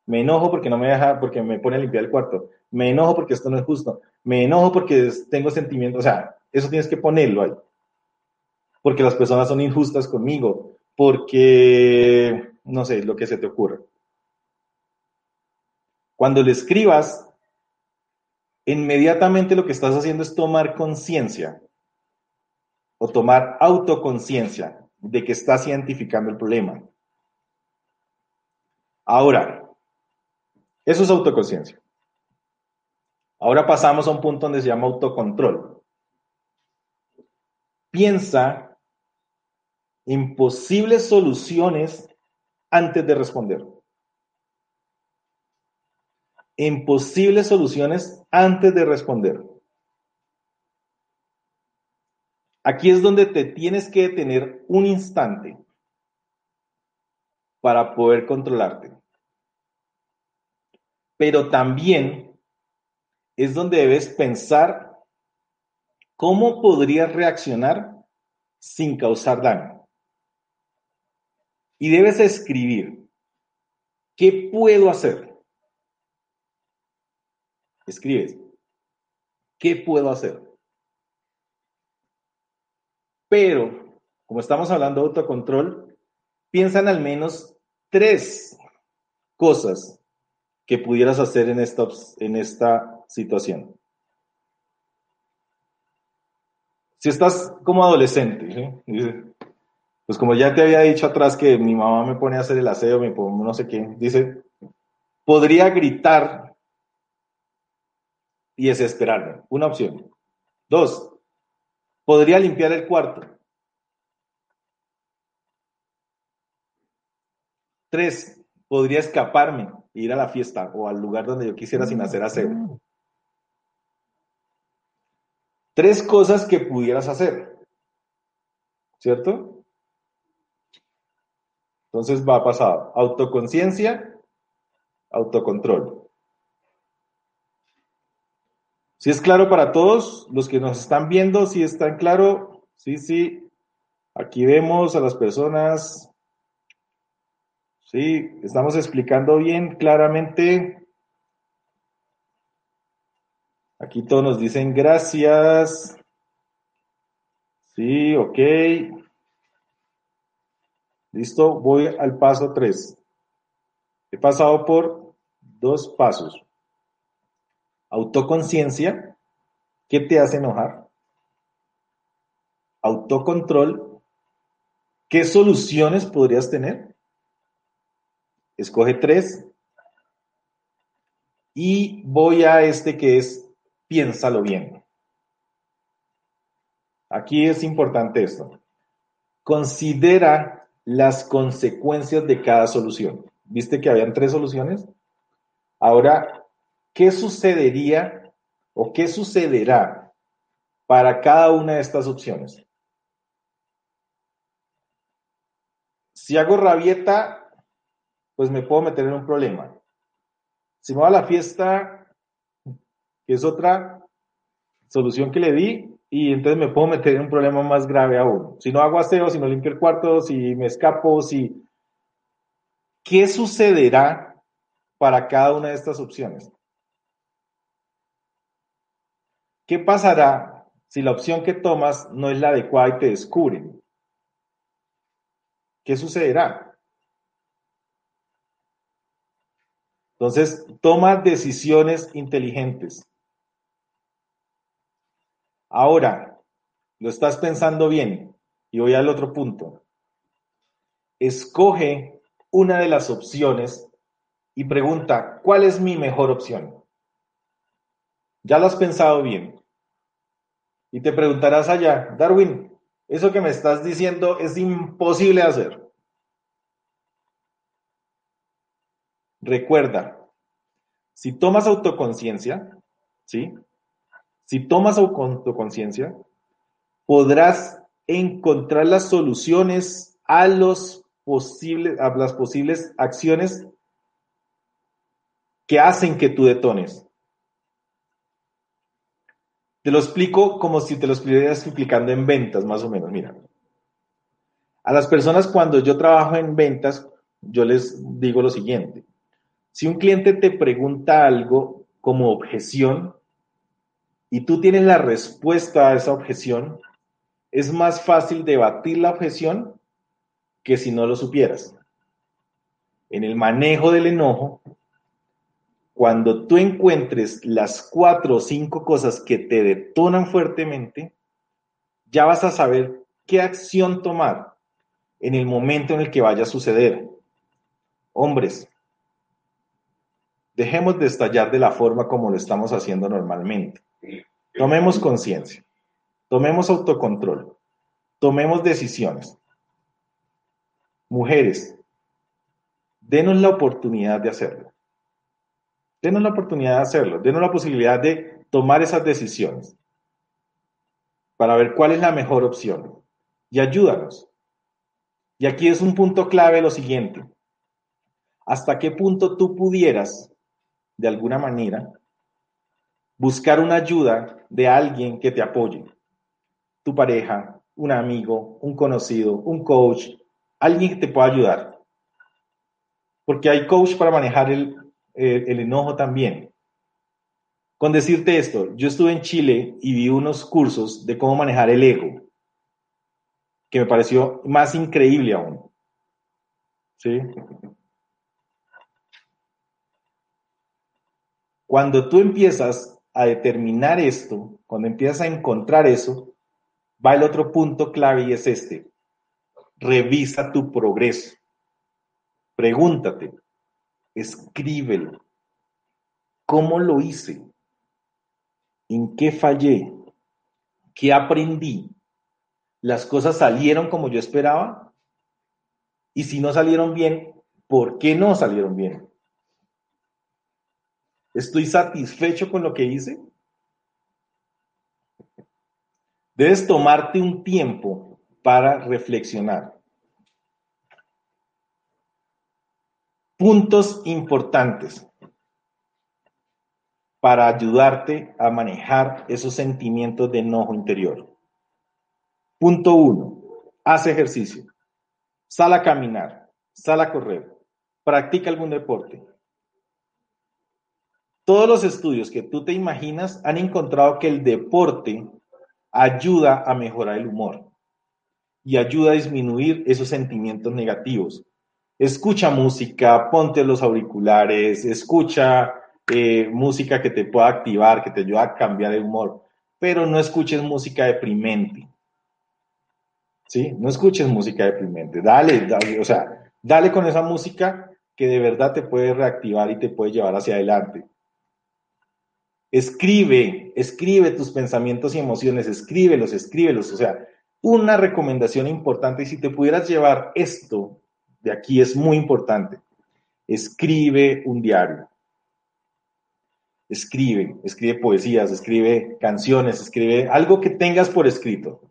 Me enojo porque no me deja, porque me pone a limpiar el cuarto. Me enojo porque esto no es justo. Me enojo porque tengo sentimientos. O sea, eso tienes que ponerlo ahí. Porque las personas son injustas conmigo. Porque, no sé, lo que se te ocurra. Cuando le escribas, inmediatamente lo que estás haciendo es tomar conciencia o tomar autoconciencia de que estás identificando el problema. Ahora, eso es autoconciencia. Ahora pasamos a un punto donde se llama autocontrol. Piensa en posibles soluciones antes de responder. En posibles soluciones antes de responder. Aquí es donde te tienes que detener un instante para poder controlarte. Pero también es donde debes pensar cómo podrías reaccionar sin causar daño. Y debes escribir, ¿qué puedo hacer? Escribes. ¿Qué puedo hacer? Pero, como estamos hablando de autocontrol, piensan al menos tres cosas que pudieras hacer en esta, situación. Si estás como adolescente, pues como ya te había dicho atrás que mi mamá me pone a hacer el aseo, me pone no sé qué, dice, podría gritar y desesperarme. Una opción. Dos, podría limpiar el cuarto. Tres, podría escaparme e ir a la fiesta o al lugar donde yo quisiera sin hacer aseo. Tres cosas que pudieras hacer. ¿Cierto? Entonces va a pasar autoconciencia, autocontrol. Si es claro para todos, los que nos están viendo, si están claro, Sí, sí. Aquí vemos a las personas. Sí, estamos explicando bien claramente. Aquí todos nos dicen gracias. Sí, ok. Listo, voy al paso 3. He pasado por dos pasos. Autoconciencia, ¿qué te hace enojar? Autocontrol, ¿qué soluciones podrías tener? Escoge tres. Y voy a este que es piénsalo bien. Aquí es importante esto. Considera las consecuencias de cada solución. ¿Viste que habían tres soluciones? Ahora, ¿qué sucedería o qué sucederá para cada una de estas opciones? Si hago rabieta, pues me puedo meter en un problema. Si me voy a la fiesta, que es otra solución que le di, y entonces me puedo meter en un problema más grave aún. Si no hago aseo, si no limpio el cuarto, si me escapo, si... ¿Qué sucederá para cada una de estas opciones? ¿Qué pasará si la opción que tomas no es la adecuada y te descubren? ¿Qué sucederá? Entonces, toma decisiones inteligentes. Ahora, lo estás pensando bien y voy al otro punto. Escoge una de las opciones y pregunta, ¿cuál es mi mejor opción? Ya lo has pensado bien. Y te preguntarás allá, Darwin, eso que me estás diciendo es imposible hacer. Recuerda, si tomas autoconciencia, ¿sí? Si tomas autoconciencia, podrás encontrar las soluciones a, los posibles, a las posibles acciones que hacen que tú detones. Te lo explico como si te lo estuvieras explicando en ventas, más o menos. Mira, a las personas cuando yo trabajo en ventas, yo les digo lo siguiente. Si un cliente te pregunta algo como objeción, y tú tienes la respuesta a esa objeción, es más fácil debatir la objeción que si no lo supieras. En el manejo del enojo, cuando tú encuentres las cuatro o cinco cosas que te detonan fuertemente, ya vas a saber qué acción tomar en el momento en el que vaya a suceder. Hombres, dejemos de estallar de la forma como lo estamos haciendo normalmente. Tomemos conciencia, tomemos autocontrol, tomemos decisiones. Mujeres, denos la oportunidad de hacerlo. Denos la oportunidad de hacerlo, denos la posibilidad de tomar esas decisiones para ver cuál es la mejor opción y ayúdanos. Y aquí es un punto clave lo siguiente. ¿Hasta qué punto tú pudieras, de alguna manera, buscar una ayuda de alguien que te apoye. Tu pareja, un amigo, un conocido, un coach, alguien que te pueda ayudar. Porque hay coach para manejar el, el, enojo también. Con decirte esto, yo estuve en Chile y vi unos cursos de cómo manejar el ego, que me pareció más increíble aún. ¿Sí? Cuando tú empiezas a determinar esto, cuando empiezas a encontrar eso, va el otro punto clave y es este. Revisa tu progreso. Pregúntate, escríbelo. ¿Cómo lo hice? ¿En qué fallé? ¿Qué aprendí? ¿Las cosas salieron como yo esperaba? Y si no salieron bien, ¿por qué no salieron bien? ¿Estoy satisfecho con lo que hice? Debes tomarte un tiempo para reflexionar. Puntos importantes para ayudarte a manejar esos sentimientos de enojo interior. Punto uno, haz ejercicio. Sal a caminar, sal a correr, practica algún deporte. Todos los estudios que tú te imaginas han encontrado que el deporte ayuda a mejorar el humor y ayuda a disminuir esos sentimientos negativos. Escucha música, ponte los auriculares, escucha eh, música que te pueda activar, que te ayude a cambiar el humor, pero no escuches música deprimente. ¿Sí? No escuches música deprimente. Dale, dale, o sea, dale con esa música que de verdad te puede reactivar y te puede llevar hacia adelante. Escribe, escribe tus pensamientos y emociones, escríbelos, escríbelos. O sea, una recomendación importante, y si te pudieras llevar esto de aquí es muy importante, escribe un diario. Escribe, escribe poesías, escribe canciones, escribe algo que tengas por escrito.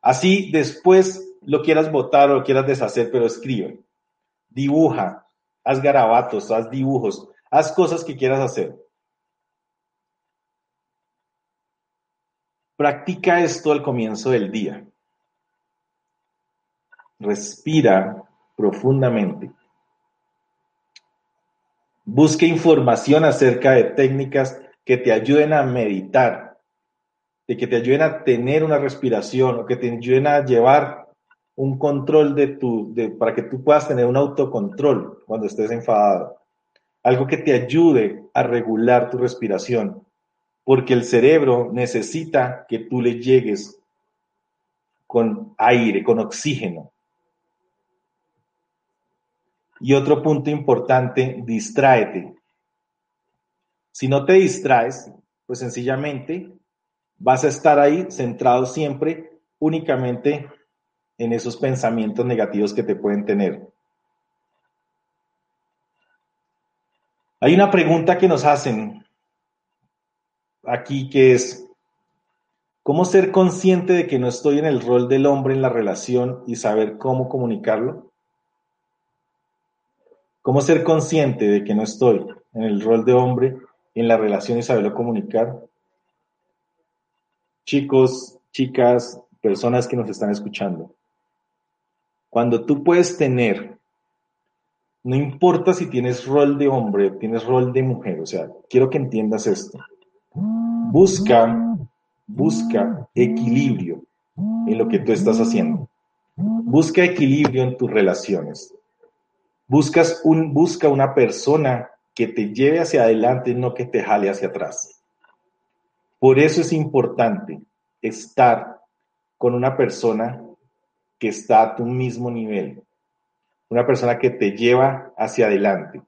Así después lo quieras votar o lo quieras deshacer, pero escribe. Dibuja, haz garabatos, haz dibujos, haz cosas que quieras hacer. Practica esto al comienzo del día. Respira profundamente. Busque información acerca de técnicas que te ayuden a meditar, de que te ayuden a tener una respiración o que te ayuden a llevar un control de tu, de, para que tú puedas tener un autocontrol cuando estés enfadado. Algo que te ayude a regular tu respiración, porque el cerebro necesita que tú le llegues con aire, con oxígeno. Y otro punto importante, distráete. Si no te distraes, pues sencillamente vas a estar ahí centrado siempre únicamente en esos pensamientos negativos que te pueden tener. Hay una pregunta que nos hacen aquí que es, ¿cómo ser consciente de que no estoy en el rol del hombre en la relación y saber cómo comunicarlo? ¿Cómo ser consciente de que no estoy en el rol de hombre en la relación y saberlo comunicar? Chicos, chicas, personas que nos están escuchando. Cuando tú puedes tener, no importa si tienes rol de hombre, tienes rol de mujer, o sea, quiero que entiendas esto. Busca, busca equilibrio en lo que tú estás haciendo. Busca equilibrio en tus relaciones. Buscas busca una persona que te lleve hacia adelante, no que te jale hacia atrás. Por eso es importante estar con una persona que está a tu mismo nivel, una persona que te lleva hacia adelante,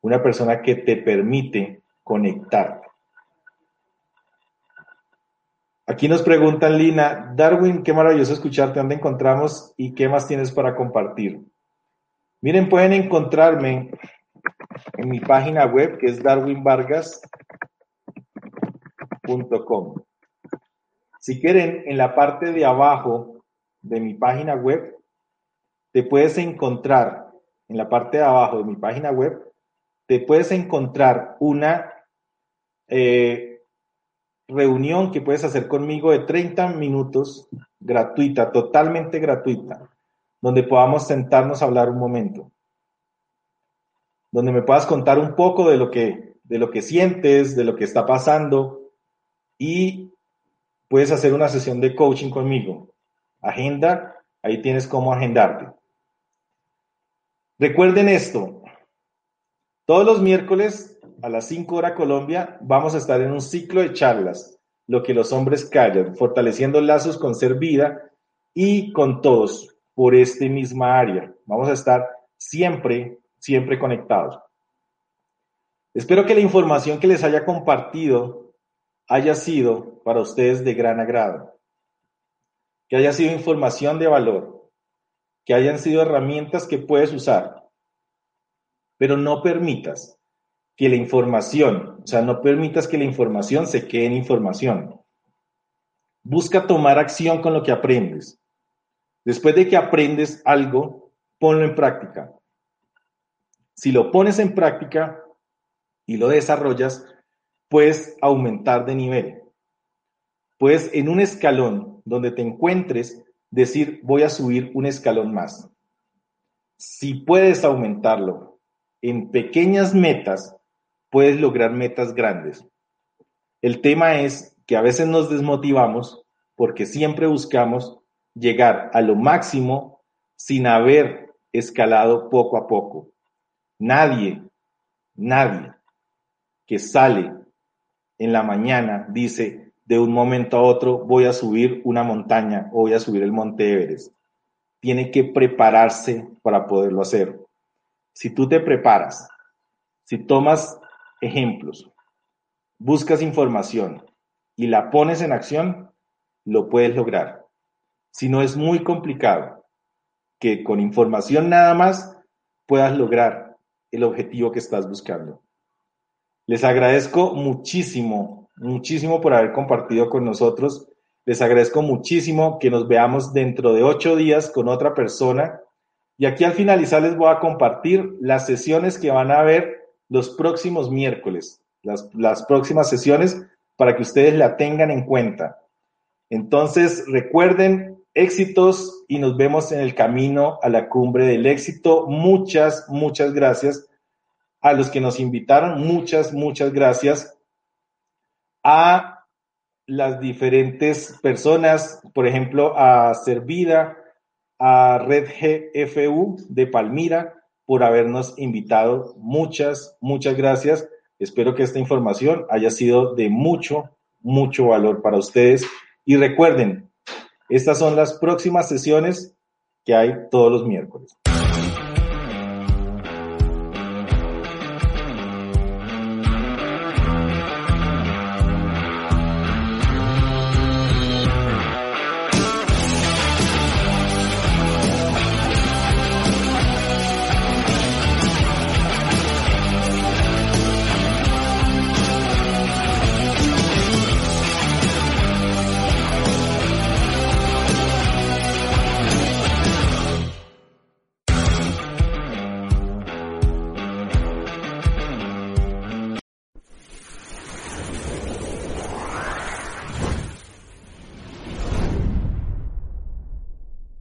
una persona que te permite conectar. Aquí nos preguntan, Lina, Darwin, qué maravilloso escucharte, ¿dónde encontramos y qué más tienes para compartir? Miren, pueden encontrarme en mi página web que es darwinvargas.com. Si quieren, en la parte de abajo de mi página web, te puedes encontrar, en la parte de abajo de mi página web, te puedes encontrar una eh, reunión que puedes hacer conmigo de 30 minutos, gratuita, totalmente gratuita, donde podamos sentarnos a hablar un momento, donde me puedas contar un poco de lo que, de lo que sientes, de lo que está pasando. Y puedes hacer una sesión de coaching conmigo. Agenda, ahí tienes cómo agendarte. Recuerden esto, todos los miércoles a las 5 horas Colombia, vamos a estar en un ciclo de charlas, lo que los hombres callan, fortaleciendo lazos con ser vida y con todos por este misma área. Vamos a estar siempre, siempre conectados. Espero que la información que les haya compartido haya sido para ustedes de gran agrado, que haya sido información de valor, que hayan sido herramientas que puedes usar, pero no permitas que la información, o sea, no permitas que la información se quede en información. Busca tomar acción con lo que aprendes. Después de que aprendes algo, ponlo en práctica. Si lo pones en práctica y lo desarrollas, puedes aumentar de nivel. Puedes en un escalón donde te encuentres, decir, voy a subir un escalón más. Si puedes aumentarlo en pequeñas metas, puedes lograr metas grandes. El tema es que a veces nos desmotivamos porque siempre buscamos llegar a lo máximo sin haber escalado poco a poco. Nadie, nadie que sale en la mañana dice de un momento a otro voy a subir una montaña o voy a subir el monte Everest. Tiene que prepararse para poderlo hacer. Si tú te preparas, si tomas ejemplos, buscas información y la pones en acción, lo puedes lograr. Si no es muy complicado que con información nada más puedas lograr el objetivo que estás buscando. Les agradezco muchísimo, muchísimo por haber compartido con nosotros. Les agradezco muchísimo que nos veamos dentro de ocho días con otra persona. Y aquí al finalizar les voy a compartir las sesiones que van a haber los próximos miércoles, las, las próximas sesiones para que ustedes la tengan en cuenta. Entonces, recuerden, éxitos y nos vemos en el camino a la cumbre del éxito. Muchas, muchas gracias a los que nos invitaron, muchas, muchas gracias. A las diferentes personas, por ejemplo, a Servida, a Red GFU de Palmira, por habernos invitado. Muchas, muchas gracias. Espero que esta información haya sido de mucho, mucho valor para ustedes. Y recuerden, estas son las próximas sesiones que hay todos los miércoles.